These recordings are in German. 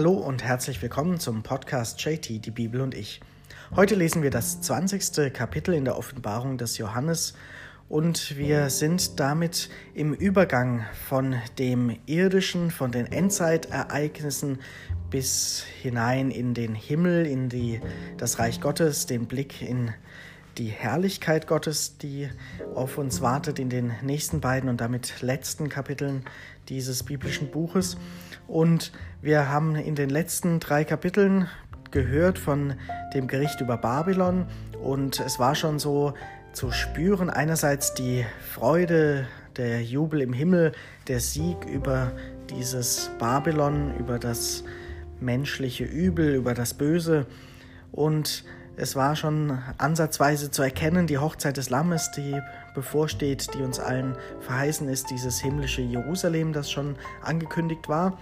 Hallo und herzlich willkommen zum Podcast JT, die Bibel und ich. Heute lesen wir das 20. Kapitel in der Offenbarung des Johannes und wir sind damit im Übergang von dem irdischen, von den Endzeitereignissen bis hinein in den Himmel, in die, das Reich Gottes, den Blick in die Herrlichkeit Gottes, die auf uns wartet in den nächsten beiden und damit letzten Kapiteln dieses biblischen Buches. Und wir haben in den letzten drei Kapiteln gehört von dem Gericht über Babylon und es war schon so zu spüren, einerseits die Freude, der Jubel im Himmel, der Sieg über dieses Babylon, über das menschliche Übel, über das Böse und es war schon ansatzweise zu erkennen, die Hochzeit des Lammes, die bevorsteht, die uns allen verheißen ist, dieses himmlische Jerusalem, das schon angekündigt war.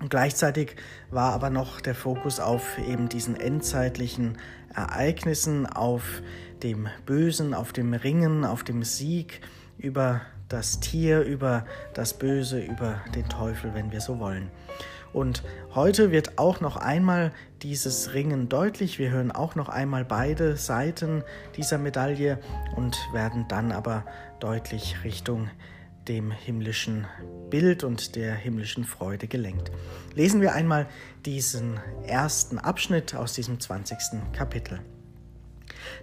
Und gleichzeitig war aber noch der Fokus auf eben diesen endzeitlichen Ereignissen, auf dem Bösen, auf dem Ringen, auf dem Sieg über das Tier, über das Böse, über den Teufel, wenn wir so wollen. Und heute wird auch noch einmal dieses Ringen deutlich. Wir hören auch noch einmal beide Seiten dieser Medaille und werden dann aber deutlich Richtung dem himmlischen Bild und der himmlischen Freude gelenkt. Lesen wir einmal diesen ersten Abschnitt aus diesem 20. Kapitel.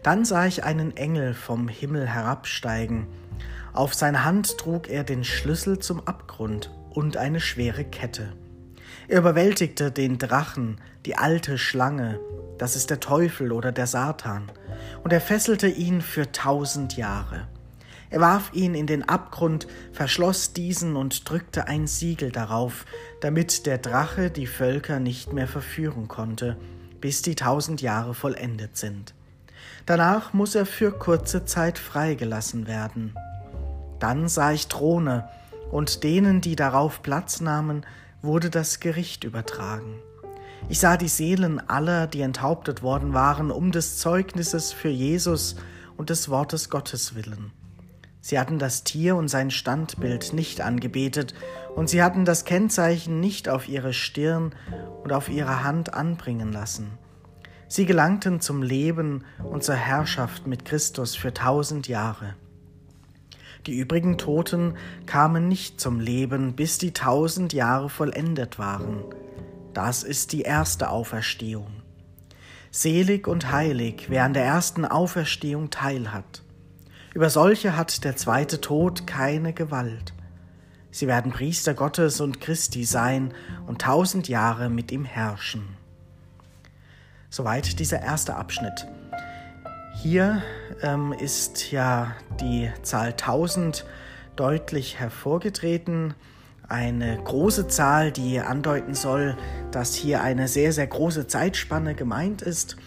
Dann sah ich einen Engel vom Himmel herabsteigen. Auf seiner Hand trug er den Schlüssel zum Abgrund und eine schwere Kette. Er überwältigte den Drachen, die alte Schlange, das ist der Teufel oder der Satan, und er fesselte ihn für tausend Jahre. Er warf ihn in den Abgrund, verschloss diesen und drückte ein Siegel darauf, damit der Drache die Völker nicht mehr verführen konnte, bis die tausend Jahre vollendet sind. Danach muss er für kurze Zeit freigelassen werden. Dann sah ich Throne, und denen, die darauf Platz nahmen, wurde das Gericht übertragen. Ich sah die Seelen aller, die enthauptet worden waren, um des Zeugnisses für Jesus und des Wortes Gottes willen. Sie hatten das Tier und sein Standbild nicht angebetet, und sie hatten das Kennzeichen nicht auf ihre Stirn und auf ihre Hand anbringen lassen. Sie gelangten zum Leben und zur Herrschaft mit Christus für tausend Jahre. Die übrigen Toten kamen nicht zum Leben, bis die tausend Jahre vollendet waren. Das ist die erste Auferstehung. Selig und heilig, wer an der ersten Auferstehung teilhat. Über solche hat der zweite Tod keine Gewalt. Sie werden Priester Gottes und Christi sein und tausend Jahre mit ihm herrschen. Soweit dieser erste Abschnitt. Hier ähm, ist ja die Zahl 1000 deutlich hervorgetreten. Eine große Zahl, die andeuten soll, dass hier eine sehr, sehr große Zeitspanne gemeint ist.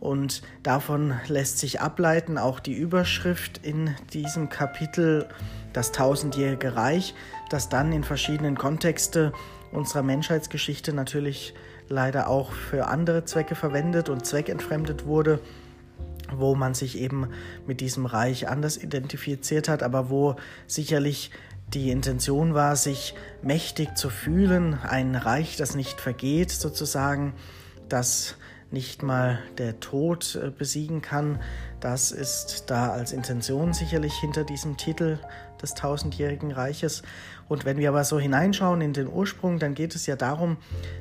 Und davon lässt sich ableiten auch die Überschrift in diesem Kapitel, das tausendjährige Reich, das dann in verschiedenen Kontexte unserer Menschheitsgeschichte natürlich leider auch für andere Zwecke verwendet und zweckentfremdet wurde wo man sich eben mit diesem Reich anders identifiziert hat, aber wo sicherlich die Intention war, sich mächtig zu fühlen, ein Reich, das nicht vergeht sozusagen, das nicht mal der Tod äh, besiegen kann. Das ist da als Intention sicherlich hinter diesem Titel des tausendjährigen Reiches. Und wenn wir aber so hineinschauen in den Ursprung, dann geht es ja darum,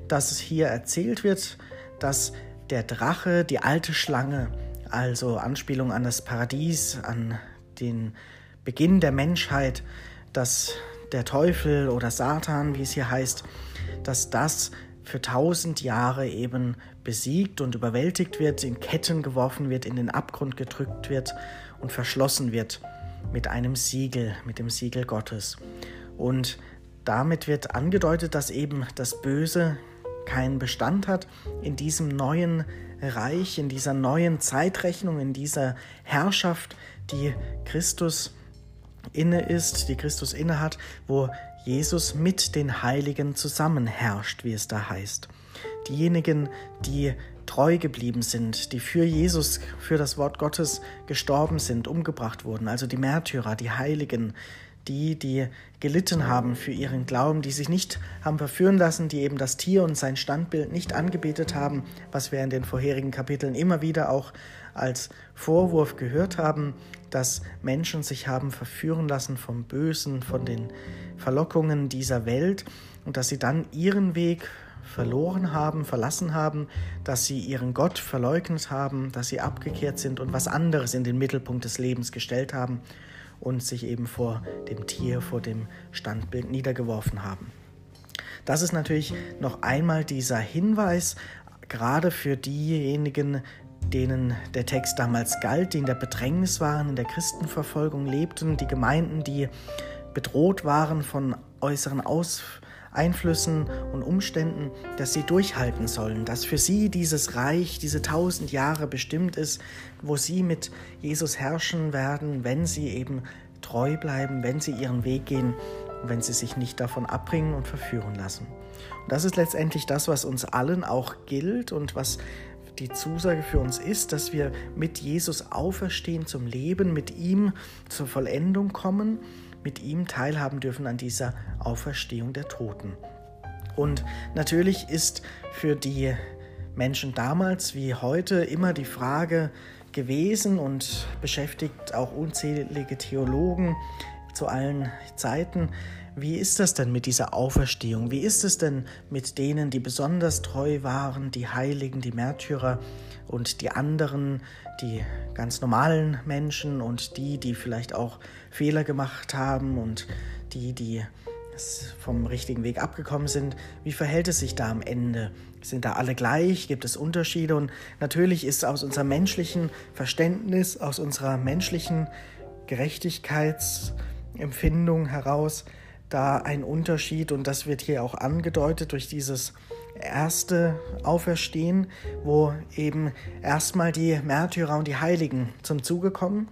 dass es hier erzählt wird, dass der Drache, die alte Schlange, also Anspielung an das Paradies, an den Beginn der Menschheit, dass der Teufel oder Satan, wie es hier heißt, dass das für tausend Jahre eben besiegt und überwältigt wird, in Ketten geworfen wird, in den Abgrund gedrückt wird und verschlossen wird mit einem Siegel, mit dem Siegel Gottes. Und damit wird angedeutet, dass eben das Böse keinen Bestand hat in diesem neuen Reich, in dieser neuen Zeitrechnung, in dieser Herrschaft, die Christus inne ist, die Christus inne hat, wo Jesus mit den Heiligen zusammenherrscht, wie es da heißt. Diejenigen, die treu geblieben sind, die für Jesus, für das Wort Gottes gestorben sind, umgebracht wurden, also die Märtyrer, die Heiligen, die, die gelitten haben für ihren Glauben, die sich nicht haben verführen lassen, die eben das Tier und sein Standbild nicht angebetet haben, was wir in den vorherigen Kapiteln immer wieder auch als Vorwurf gehört haben, dass Menschen sich haben verführen lassen vom Bösen, von den Verlockungen dieser Welt und dass sie dann ihren Weg verloren haben, verlassen haben, dass sie ihren Gott verleugnet haben, dass sie abgekehrt sind und was anderes in den Mittelpunkt des Lebens gestellt haben und sich eben vor dem Tier, vor dem Standbild niedergeworfen haben. Das ist natürlich noch einmal dieser Hinweis, gerade für diejenigen, denen der Text damals galt, die in der Bedrängnis waren, in der Christenverfolgung lebten, die Gemeinden, die bedroht waren von äußeren Auswirkungen Einflüssen und Umständen, dass sie durchhalten sollen, dass für sie dieses Reich, diese tausend Jahre bestimmt ist, wo sie mit Jesus herrschen werden, wenn sie eben treu bleiben, wenn sie ihren Weg gehen und wenn sie sich nicht davon abbringen und verführen lassen. Und das ist letztendlich das, was uns allen auch gilt und was die Zusage für uns ist, dass wir mit Jesus auferstehen zum Leben, mit ihm zur Vollendung kommen mit ihm teilhaben dürfen an dieser Auferstehung der Toten. Und natürlich ist für die Menschen damals wie heute immer die Frage gewesen und beschäftigt auch unzählige Theologen zu allen Zeiten, wie ist das denn mit dieser Auferstehung? Wie ist es denn mit denen, die besonders treu waren, die Heiligen, die Märtyrer und die anderen, die ganz normalen Menschen und die, die vielleicht auch Fehler gemacht haben und die, die vom richtigen Weg abgekommen sind. Wie verhält es sich da am Ende? Sind da alle gleich? Gibt es Unterschiede? Und natürlich ist aus unserem menschlichen Verständnis, aus unserer menschlichen Gerechtigkeitsempfindung heraus da ein Unterschied und das wird hier auch angedeutet durch dieses erste Auferstehen, wo eben erstmal die Märtyrer und die Heiligen zum Zuge kommen,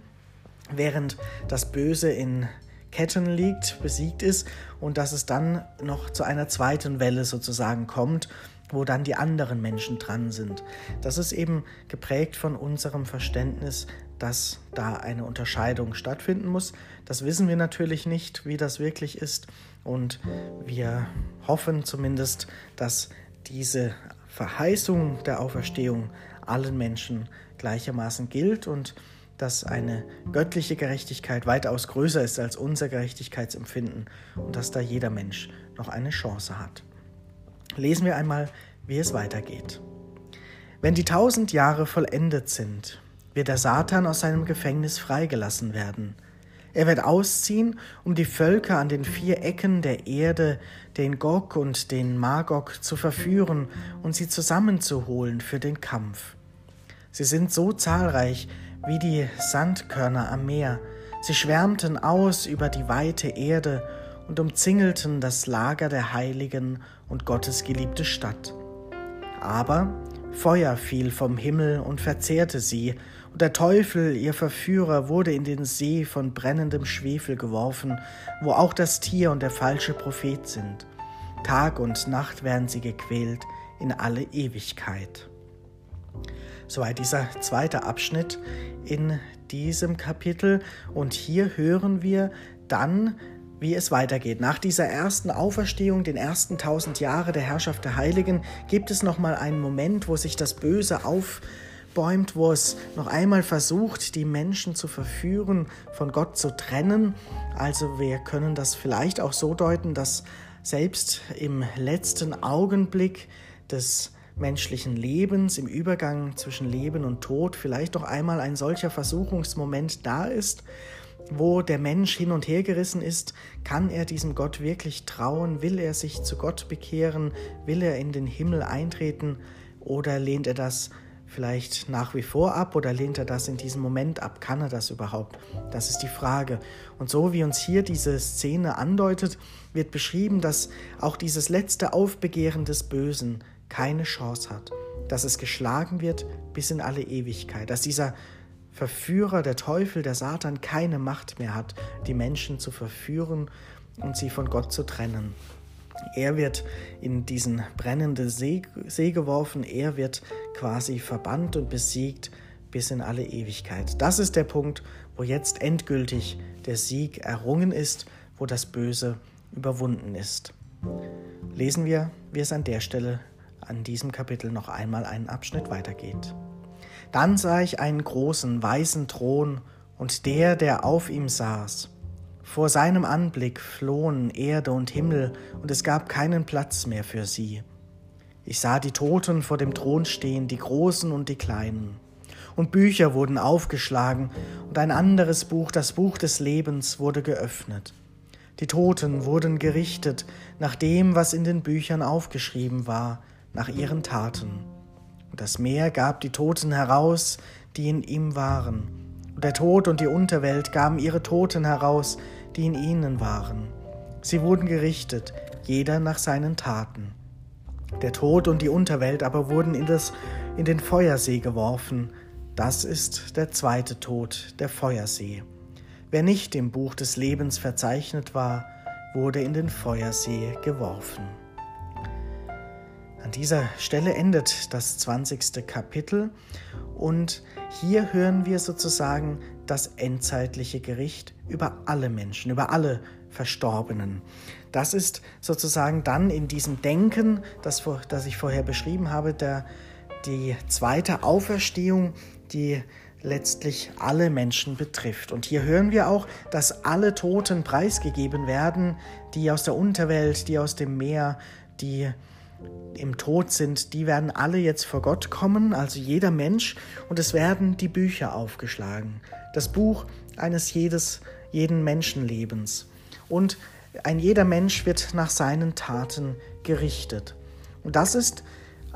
während das Böse in Ketten liegt, besiegt ist und dass es dann noch zu einer zweiten Welle sozusagen kommt, wo dann die anderen Menschen dran sind. Das ist eben geprägt von unserem Verständnis, dass da eine Unterscheidung stattfinden muss. Das wissen wir natürlich nicht, wie das wirklich ist. Und wir hoffen zumindest, dass diese Verheißung der Auferstehung allen Menschen gleichermaßen gilt und dass eine göttliche Gerechtigkeit weitaus größer ist als unser Gerechtigkeitsempfinden und dass da jeder Mensch noch eine Chance hat. Lesen wir einmal, wie es weitergeht. Wenn die tausend Jahre vollendet sind, wird der Satan aus seinem Gefängnis freigelassen werden. Er wird ausziehen, um die Völker an den vier Ecken der Erde, den Gog und den Magog, zu verführen und sie zusammenzuholen für den Kampf. Sie sind so zahlreich wie die Sandkörner am Meer. Sie schwärmten aus über die weite Erde und umzingelten das Lager der Heiligen und Gottes geliebte Stadt. Aber Feuer fiel vom Himmel und verzehrte sie, der Teufel, ihr Verführer, wurde in den See von brennendem Schwefel geworfen, wo auch das Tier und der falsche Prophet sind. Tag und Nacht werden sie gequält in alle Ewigkeit. Soweit dieser zweite Abschnitt in diesem Kapitel. Und hier hören wir dann wie es weitergeht. Nach dieser ersten Auferstehung, den ersten tausend Jahre der Herrschaft der Heiligen, gibt es noch mal einen Moment, wo sich das Böse aufbäumt, wo es noch einmal versucht, die Menschen zu verführen, von Gott zu trennen. Also wir können das vielleicht auch so deuten, dass selbst im letzten Augenblick des menschlichen Lebens, im Übergang zwischen Leben und Tod, vielleicht noch einmal ein solcher Versuchungsmoment da ist, wo der Mensch hin und her gerissen ist, kann er diesem Gott wirklich trauen? Will er sich zu Gott bekehren? Will er in den Himmel eintreten? Oder lehnt er das vielleicht nach wie vor ab oder lehnt er das in diesem Moment ab? Kann er das überhaupt? Das ist die Frage. Und so wie uns hier diese Szene andeutet, wird beschrieben, dass auch dieses letzte Aufbegehren des Bösen keine Chance hat, dass es geschlagen wird bis in alle Ewigkeit, dass dieser Verführer, der Teufel, der Satan keine Macht mehr hat, die Menschen zu verführen und sie von Gott zu trennen. Er wird in diesen brennenden See, See geworfen, er wird quasi verbannt und besiegt bis in alle Ewigkeit. Das ist der Punkt, wo jetzt endgültig der Sieg errungen ist wo das Böse überwunden ist. Lesen wir, wie es an der Stelle an diesem Kapitel noch einmal einen Abschnitt weitergeht. Dann sah ich einen großen weißen Thron und der, der auf ihm saß. Vor seinem Anblick flohen Erde und Himmel, und es gab keinen Platz mehr für sie. Ich sah die Toten vor dem Thron stehen, die Großen und die Kleinen. Und Bücher wurden aufgeschlagen, und ein anderes Buch, das Buch des Lebens, wurde geöffnet. Die Toten wurden gerichtet nach dem, was in den Büchern aufgeschrieben war, nach ihren Taten. Und das Meer gab die Toten heraus, die in ihm waren. Und der Tod und die Unterwelt gaben ihre Toten heraus, die in ihnen waren. Sie wurden gerichtet, jeder nach seinen Taten. Der Tod und die Unterwelt aber wurden in, das, in den Feuersee geworfen. Das ist der zweite Tod, der Feuersee. Wer nicht im Buch des Lebens verzeichnet war, wurde in den Feuersee geworfen. An dieser Stelle endet das 20. Kapitel und hier hören wir sozusagen das endzeitliche Gericht über alle Menschen, über alle Verstorbenen. Das ist sozusagen dann in diesem Denken, das, das ich vorher beschrieben habe, der, die zweite Auferstehung, die letztlich alle Menschen betrifft. Und hier hören wir auch, dass alle Toten preisgegeben werden, die aus der Unterwelt, die aus dem Meer, die im Tod sind, die werden alle jetzt vor Gott kommen, also jeder Mensch, und es werden die Bücher aufgeschlagen. Das Buch eines jedes, jeden Menschenlebens. Und ein jeder Mensch wird nach seinen Taten gerichtet. Und das ist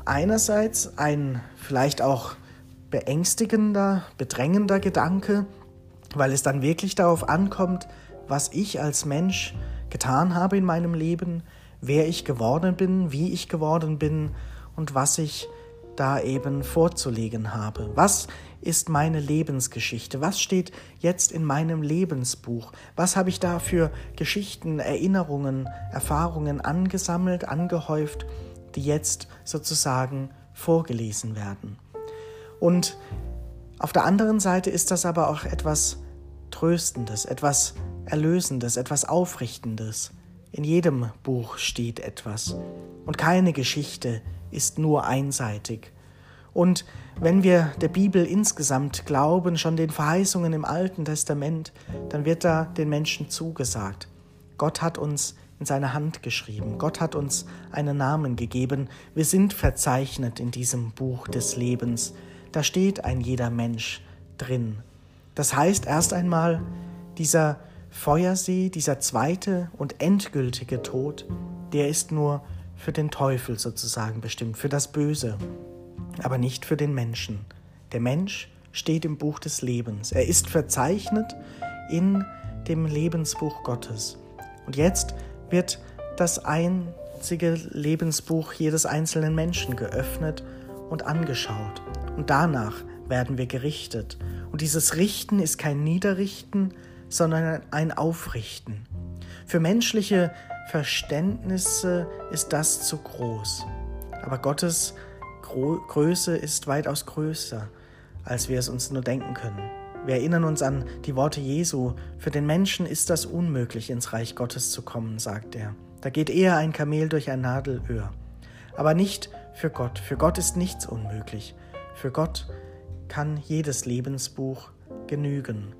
einerseits ein vielleicht auch beängstigender, bedrängender Gedanke, weil es dann wirklich darauf ankommt, was ich als Mensch getan habe in meinem Leben, wer ich geworden bin, wie ich geworden bin und was ich da eben vorzulegen habe. Was ist meine Lebensgeschichte? Was steht jetzt in meinem Lebensbuch? Was habe ich da für Geschichten, Erinnerungen, Erfahrungen angesammelt, angehäuft, die jetzt sozusagen vorgelesen werden? Und auf der anderen Seite ist das aber auch etwas Tröstendes, etwas Erlösendes, etwas Aufrichtendes. In jedem Buch steht etwas. Und keine Geschichte ist nur einseitig. Und wenn wir der Bibel insgesamt glauben, schon den Verheißungen im Alten Testament, dann wird da den Menschen zugesagt. Gott hat uns in seine Hand geschrieben. Gott hat uns einen Namen gegeben. Wir sind verzeichnet in diesem Buch des Lebens. Da steht ein jeder Mensch drin. Das heißt erst einmal, dieser Feuersee, dieser zweite und endgültige Tod, der ist nur für den Teufel sozusagen bestimmt, für das Böse, aber nicht für den Menschen. Der Mensch steht im Buch des Lebens. Er ist verzeichnet in dem Lebensbuch Gottes. Und jetzt wird das einzige Lebensbuch jedes einzelnen Menschen geöffnet und angeschaut. Und danach werden wir gerichtet. Und dieses Richten ist kein Niederrichten, sondern ein Aufrichten. Für menschliche Verständnisse ist das zu groß. Aber Gottes Größe ist weitaus größer, als wir es uns nur denken können. Wir erinnern uns an die Worte Jesu. Für den Menschen ist das unmöglich, ins Reich Gottes zu kommen, sagt er. Da geht eher ein Kamel durch ein Nadelöhr. Aber nicht für Gott. Für Gott ist nichts unmöglich. Für Gott kann jedes Lebensbuch genügen.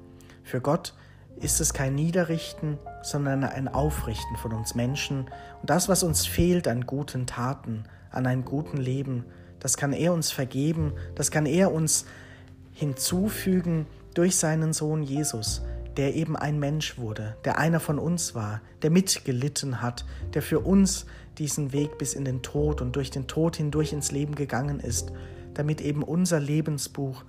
Für Gott ist es kein Niederrichten, sondern ein Aufrichten von uns Menschen. Und das, was uns fehlt an guten Taten, an einem guten Leben, das kann er uns vergeben, das kann er uns hinzufügen durch seinen Sohn Jesus, der eben ein Mensch wurde, der einer von uns war, der mitgelitten hat, der für uns diesen Weg bis in den Tod und durch den Tod hindurch ins Leben gegangen ist, damit eben unser Lebensbuch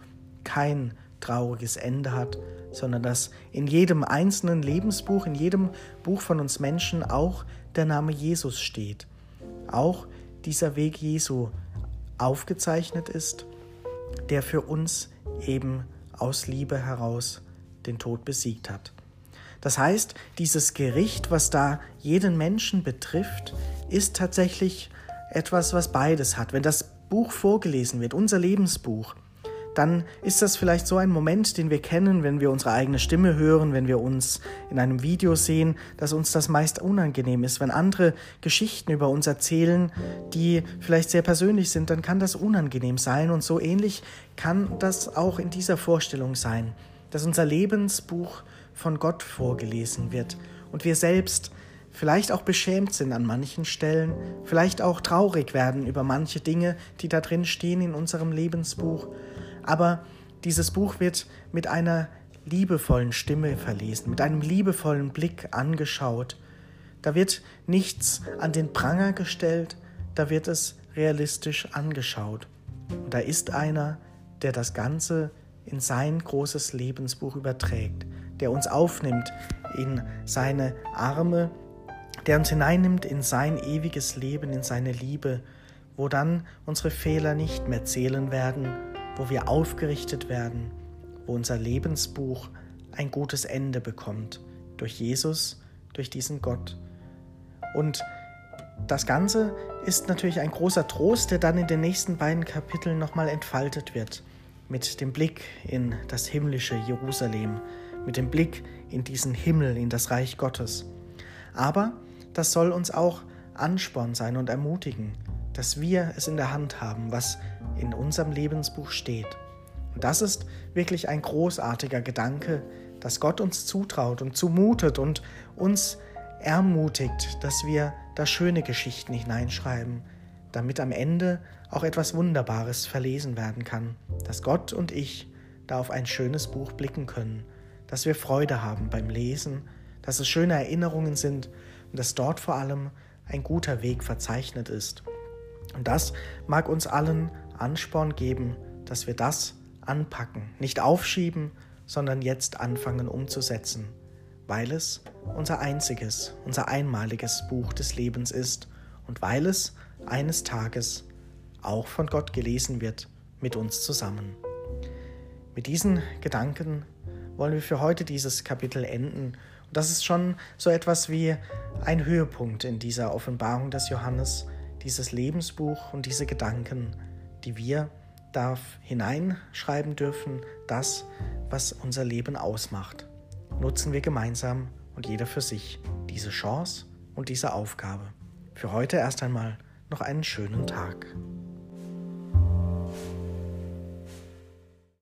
kein trauriges Ende hat, sondern dass in jedem einzelnen Lebensbuch, in jedem Buch von uns Menschen auch der Name Jesus steht. Auch dieser Weg Jesu aufgezeichnet ist, der für uns eben aus Liebe heraus den Tod besiegt hat. Das heißt, dieses Gericht, was da jeden Menschen betrifft, ist tatsächlich etwas, was beides hat. Wenn das Buch vorgelesen wird, unser Lebensbuch, dann ist das vielleicht so ein Moment, den wir kennen, wenn wir unsere eigene Stimme hören, wenn wir uns in einem Video sehen, dass uns das meist unangenehm ist. Wenn andere Geschichten über uns erzählen, die vielleicht sehr persönlich sind, dann kann das unangenehm sein. Und so ähnlich kann das auch in dieser Vorstellung sein, dass unser Lebensbuch von Gott vorgelesen wird und wir selbst vielleicht auch beschämt sind an manchen Stellen, vielleicht auch traurig werden über manche Dinge, die da drin stehen in unserem Lebensbuch. Aber dieses Buch wird mit einer liebevollen Stimme verlesen, mit einem liebevollen Blick angeschaut. Da wird nichts an den Pranger gestellt, da wird es realistisch angeschaut. Und da ist einer, der das Ganze in sein großes Lebensbuch überträgt, der uns aufnimmt in seine Arme, der uns hineinnimmt in sein ewiges Leben, in seine Liebe, wo dann unsere Fehler nicht mehr zählen werden, wo wir aufgerichtet werden, wo unser Lebensbuch ein gutes Ende bekommt, durch Jesus, durch diesen Gott. Und das Ganze ist natürlich ein großer Trost, der dann in den nächsten beiden Kapiteln nochmal entfaltet wird, mit dem Blick in das himmlische Jerusalem, mit dem Blick in diesen Himmel, in das Reich Gottes. Aber das soll uns auch Ansporn sein und ermutigen, dass wir es in der Hand haben, was in unserem Lebensbuch steht. Und das ist wirklich ein großartiger Gedanke, dass Gott uns zutraut und zumutet und uns ermutigt, dass wir da schöne Geschichten hineinschreiben, damit am Ende auch etwas Wunderbares verlesen werden kann, dass Gott und ich da auf ein schönes Buch blicken können, dass wir Freude haben beim Lesen, dass es schöne Erinnerungen sind und dass dort vor allem ein guter Weg verzeichnet ist. Und das mag uns allen Ansporn geben, dass wir das anpacken, nicht aufschieben, sondern jetzt anfangen umzusetzen, weil es unser einziges, unser einmaliges Buch des Lebens ist und weil es eines Tages auch von Gott gelesen wird mit uns zusammen. Mit diesen Gedanken wollen wir für heute dieses Kapitel enden. Das ist schon so etwas wie ein Höhepunkt in dieser Offenbarung des Johannes, dieses Lebensbuch und diese Gedanken, die wir da hineinschreiben dürfen, das, was unser Leben ausmacht. Nutzen wir gemeinsam und jeder für sich diese Chance und diese Aufgabe. Für heute erst einmal noch einen schönen Tag.